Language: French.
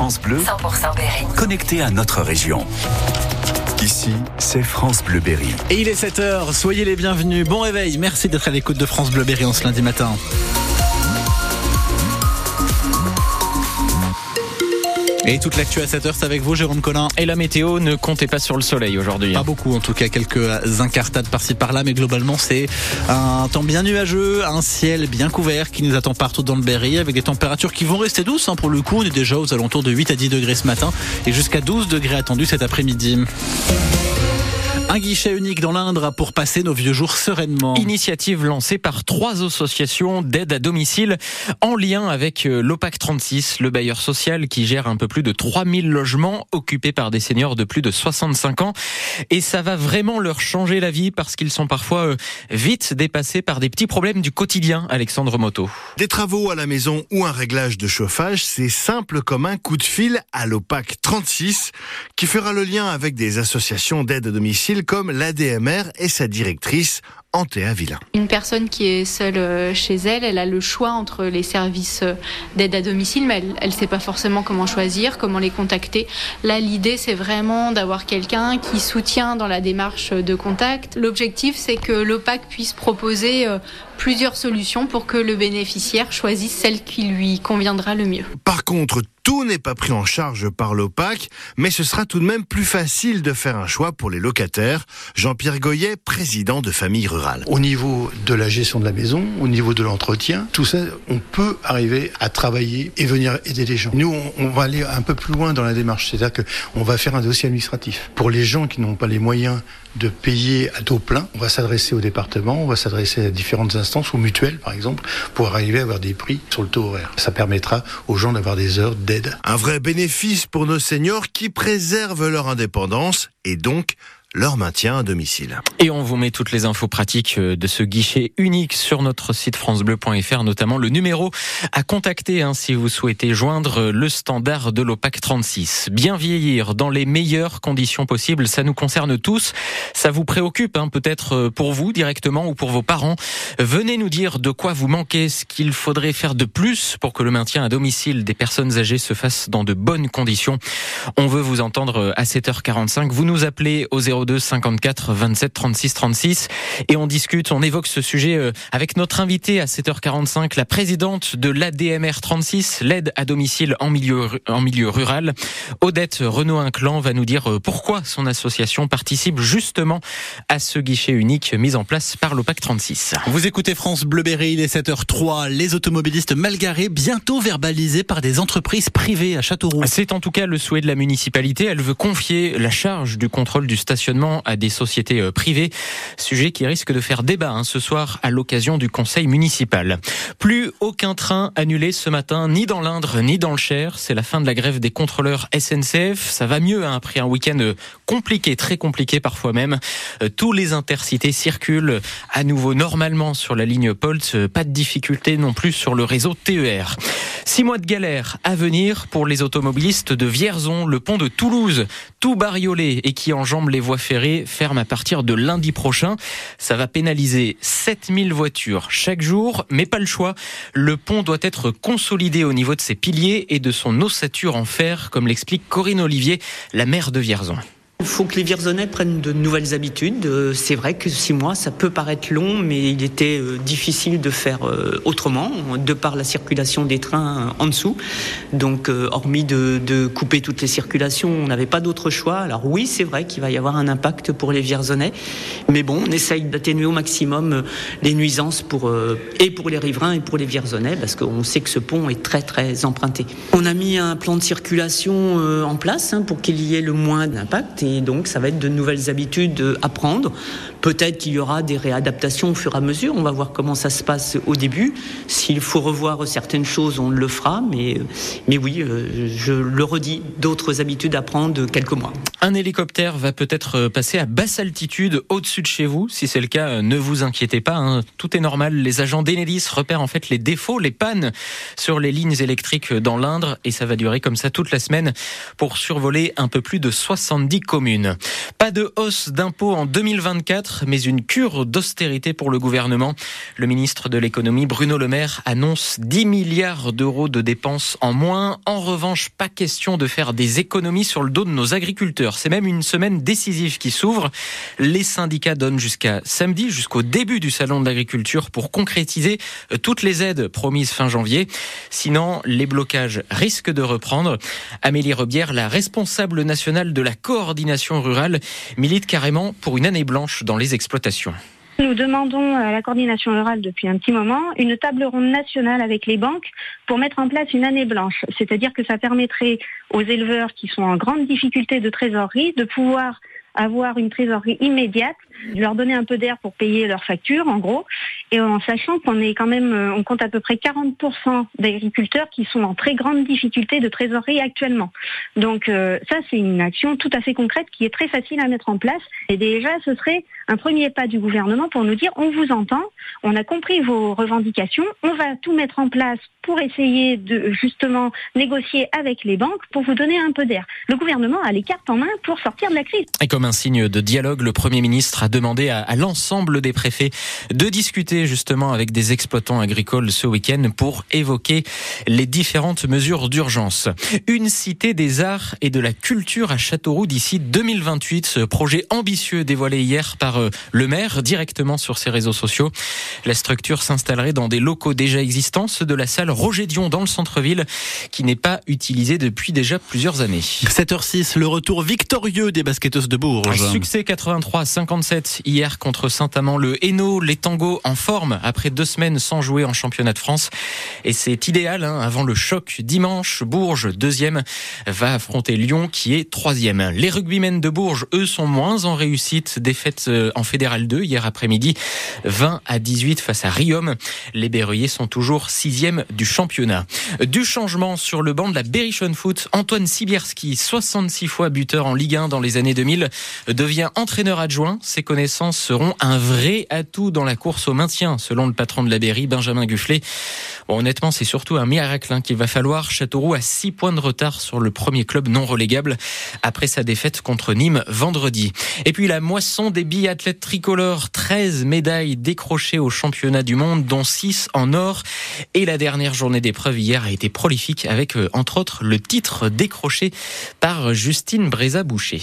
France Bleu, 100% Berry. connecté à notre région. Ici, c'est France Bleu Berry. Et il est 7h, soyez les bienvenus. Bon réveil, merci d'être à l'écoute de France Bleu Berry en ce lundi matin. Et toute l'actu à 7h, c'est avec vous, Jérôme Collin. Et la météo, ne comptez pas sur le soleil aujourd'hui. Pas beaucoup, en tout cas, quelques incartades par-ci par-là, mais globalement, c'est un temps bien nuageux, un ciel bien couvert qui nous attend partout dans le Berry, avec des températures qui vont rester douces. hein, pour le coup, on est déjà aux alentours de 8 à 10 degrés ce matin et jusqu'à 12 degrés attendus cet après-midi. Un guichet unique dans l'Indre pour passer nos vieux jours sereinement. Initiative lancée par trois associations d'aide à domicile en lien avec euh, l'OPAC 36, le bailleur social qui gère un peu plus de 3000 logements occupés par des seniors de plus de 65 ans. Et ça va vraiment leur changer la vie parce qu'ils sont parfois euh, vite dépassés par des petits problèmes du quotidien, Alexandre Moto. Des travaux à la maison ou un réglage de chauffage, c'est simple comme un coup de fil à l'OPAC 36 qui fera le lien avec des associations d'aide à domicile comme l'ADMR et sa directrice Antéa Villain. Une personne qui est seule euh, chez elle, elle a le choix entre les services euh, d'aide à domicile, mais elle ne sait pas forcément comment choisir, comment les contacter. Là, l'idée, c'est vraiment d'avoir quelqu'un qui soutient dans la démarche de contact. L'objectif, c'est que l'OPAC puisse proposer euh, plusieurs solutions pour que le bénéficiaire choisisse celle qui lui conviendra le mieux. Par contre, tout n'est pas pris en charge par l'OPAC, mais ce sera tout de même plus facile de faire un choix pour les locataires. Jean-Pierre Goyet, président de Famille Rurale. Au niveau de la gestion de la maison, au niveau de l'entretien, tout ça, on peut arriver à travailler et venir aider les gens. Nous, on, on va aller un peu plus loin dans la démarche, c'est-à-dire qu'on va faire un dossier administratif. Pour les gens qui n'ont pas les moyens de payer à taux plein, on va s'adresser au département, on va s'adresser à différentes instances, aux mutuelles par exemple, pour arriver à avoir des prix sur le taux horaire. Ça permettra aux gens d'avoir des heures d'aide. Un vrai bénéfice pour nos seniors qui préservent leur indépendance et donc leur maintien à domicile. Et on vous met toutes les infos pratiques euh, de ce guichet unique sur notre site francebleu.fr, notamment le numéro à contacter hein, si vous souhaitez joindre le standard de l'OPAC 36. Bien vieillir dans les meilleures conditions possibles, ça nous concerne tous. Ça vous préoccupe hein, peut-être euh, pour vous directement ou pour vos parents. Venez nous dire de quoi vous manquez, ce qu'il faudrait faire de plus pour que le maintien à domicile des personnes âgées se fasse dans de bonnes conditions. On veut vous entendre euh, à 7h45. Vous nous appelez au 02 54 27 36 36 et on discute, on évoque ce sujet euh, avec notre invitée à 7h45, la présidente de l'ADMR 36, l'aide à domicile en milieu, en milieu rural. Odette Renaud-Inclan va nous dire euh, pourquoi son association participe justement à ce guichet unique mis en place par l'OPAC 36. Vous écoutez France Bleu Berry, il est 7h03. Les automobilistes mal garés bientôt verbalisés par des entreprises privées à Châteauroux. C'est en tout cas le souhait de la municipalité. Elle veut confier la charge du contrôle du stationnement à des sociétés euh, privées. Sujet qui risque de faire débat hein, ce soir à l'occasion du conseil municipal. Plus aucun train annulé ce matin, ni dans l'Indre, ni dans le Cher. C'est la fin de la grève des contrôleurs SNCF. Ça va mieux hein, après un week-end euh, compliqué, très compliqué parfois même. Euh, Tous les intercités circulent à nouveau normalement sur la ligne Polt. Pas de difficulté non plus sur le réseau TER. Six mois de galère à venir pour les automobilistes de Vierzon, le pont de Toulouse, tout bariolé et qui enjambe les voies ferrées, ferme à partir de lundi prochain. Ça va pénaliser 7000 voitures chaque jour, mais pas le choix. Le pont doit être consolidé au niveau de ses piliers et de son ossature en fer, comme l'explique Corinne Olivier, la maire de Vierzon. Il faut que les Vierzonais prennent de nouvelles habitudes. Euh, C'est vrai que six mois, ça peut paraître long, mais il était euh, difficile de faire euh, autrement, de par la circulation des trains en dessous. Donc, hormis de, couper toutes les circulations, on n'avait pas d'autre choix. Alors oui, c'est vrai qu'il va y avoir un impact pour les Vierzonais, mais bon, on essaye d'atténuer au maximum les nuisances pour, et pour les riverains et pour les Vierzonais, parce qu'on sait que ce pont est très très emprunté. On a mis un plan de circulation en place hein, pour qu'il y ait le moins d'impact et donc ça va être de nouvelles habitudes à prendre. Peut-être qu'il y aura des réadaptations au fur et à mesure. On va voir comment ça se passe au début. S'il faut revoir certaines choses, on le fera. Mais, mais oui, euh, je le redis, d'autres habitudes à prendre quelques mois. Un hélicoptère va peut-être passer à basse altitude au-dessus de chez vous. Si c'est le cas, euh, ne vous inquiétez pas. hein. Tout est normal. Les agents d'Enedis repèrent en fait les défauts, les pannes sur les lignes électriques dans l'Indre et ça va durer comme ça toute la semaine pour survoler un peu plus de 70 communes. Pas de hausse d'impôts en 2024. Mais une cure d'austérité pour le gouvernement. Le ministre de l'économie, Bruno Le Maire, annonce 10 milliards d'euros de dépenses en moins. En revanche, pas question de faire des économies sur le dos de nos agriculteurs. C'est même une semaine décisive qui s'ouvre. Les syndicats donnent jusqu'à samedi, jusqu'au début du salon de l'agriculture pour concrétiser euh, toutes les aides promises fin janvier. Sinon, les blocages risquent de reprendre. Amélie Rebière, la responsable nationale de la coordination rurale, milite carrément pour une année blanche dans Nous demandons à la coordination rurale depuis un petit moment une table ronde nationale avec les banques pour mettre en place une année blanche. C'est-à-dire que ça permettrait aux éleveurs qui sont en grande difficulté de trésorerie de pouvoir avoir une trésorerie immédiate, leur donner un peu d'air pour payer leurs factures, en gros, et en sachant qu'on est quand même, euh, on compte à peu près 40% d'agriculteurs qui sont en très grande difficulté de trésorerie actuellement. Donc euh, ça, c'est une action tout à fait concrète qui est très facile à mettre en place. Et déjà, ce serait un premier pas du gouvernement pour nous dire, on vous entend, on a compris vos revendications, on va tout mettre en place pour essayer de justement négocier avec les banques pour vous donner un peu d'air. Le gouvernement a les cartes en main pour sortir de la crise. Et comme un signe de dialogue, le Premier ministre a demandé à, à l'ensemble des préfets de discuter justement avec des exploitants agricoles ce week-end pour évoquer les différentes mesures d'urgence. Une cité des arts et de la culture à Châteauroux d'ici 2028. Ce projet ambitieux dévoilé hier par euh, le maire directement sur ses réseaux sociaux. La structure s'installerait dans des locaux déjà existants, ceux de la salle Roger Dion dans le centre-ville, qui n'est pas utilisée depuis déjà plusieurs années. 7h06, le retour victorieux des basketteuses de Bourges. Un succès 83-57 hier contre Saint-Amand. Le Hainaut, les tangos en forme après deux semaines sans jouer en championnat de France. Et c'est idéal hein, avant le choc dimanche. Bourges, deuxième, va affronter Lyon qui est troisième. Les rugbymen de Bourges, eux, sont moins en réussite. Défaite euh, en Fédéral 2 hier après-midi, 20 à 18 face à Riom. Les Berruyers sont toujours sixième du championnat. Du changement sur le banc de la Berrichon Foot, Antoine Sibierski, 66 fois buteur en Ligue 1 dans les années 2000, devient entraîneur adjoint. Ses connaissances seront un vrai atout dans la course au maintien, selon le patron de la Berry, Benjamin Gufflet. Bon, honnêtement, c'est surtout un miracle hein, qu'il va falloir. Châteauroux a 6 points de retard sur le premier club non relégable après sa défaite contre Nîmes vendredi. Et puis la moisson des biathlètes tricolores, 13 médailles décrochées au championnat du monde, dont 6 en or. Et la dernière journée d'épreuve hier a été prolifique avec, euh, entre autres, le titre décroché par Justine Bréza-Boucher.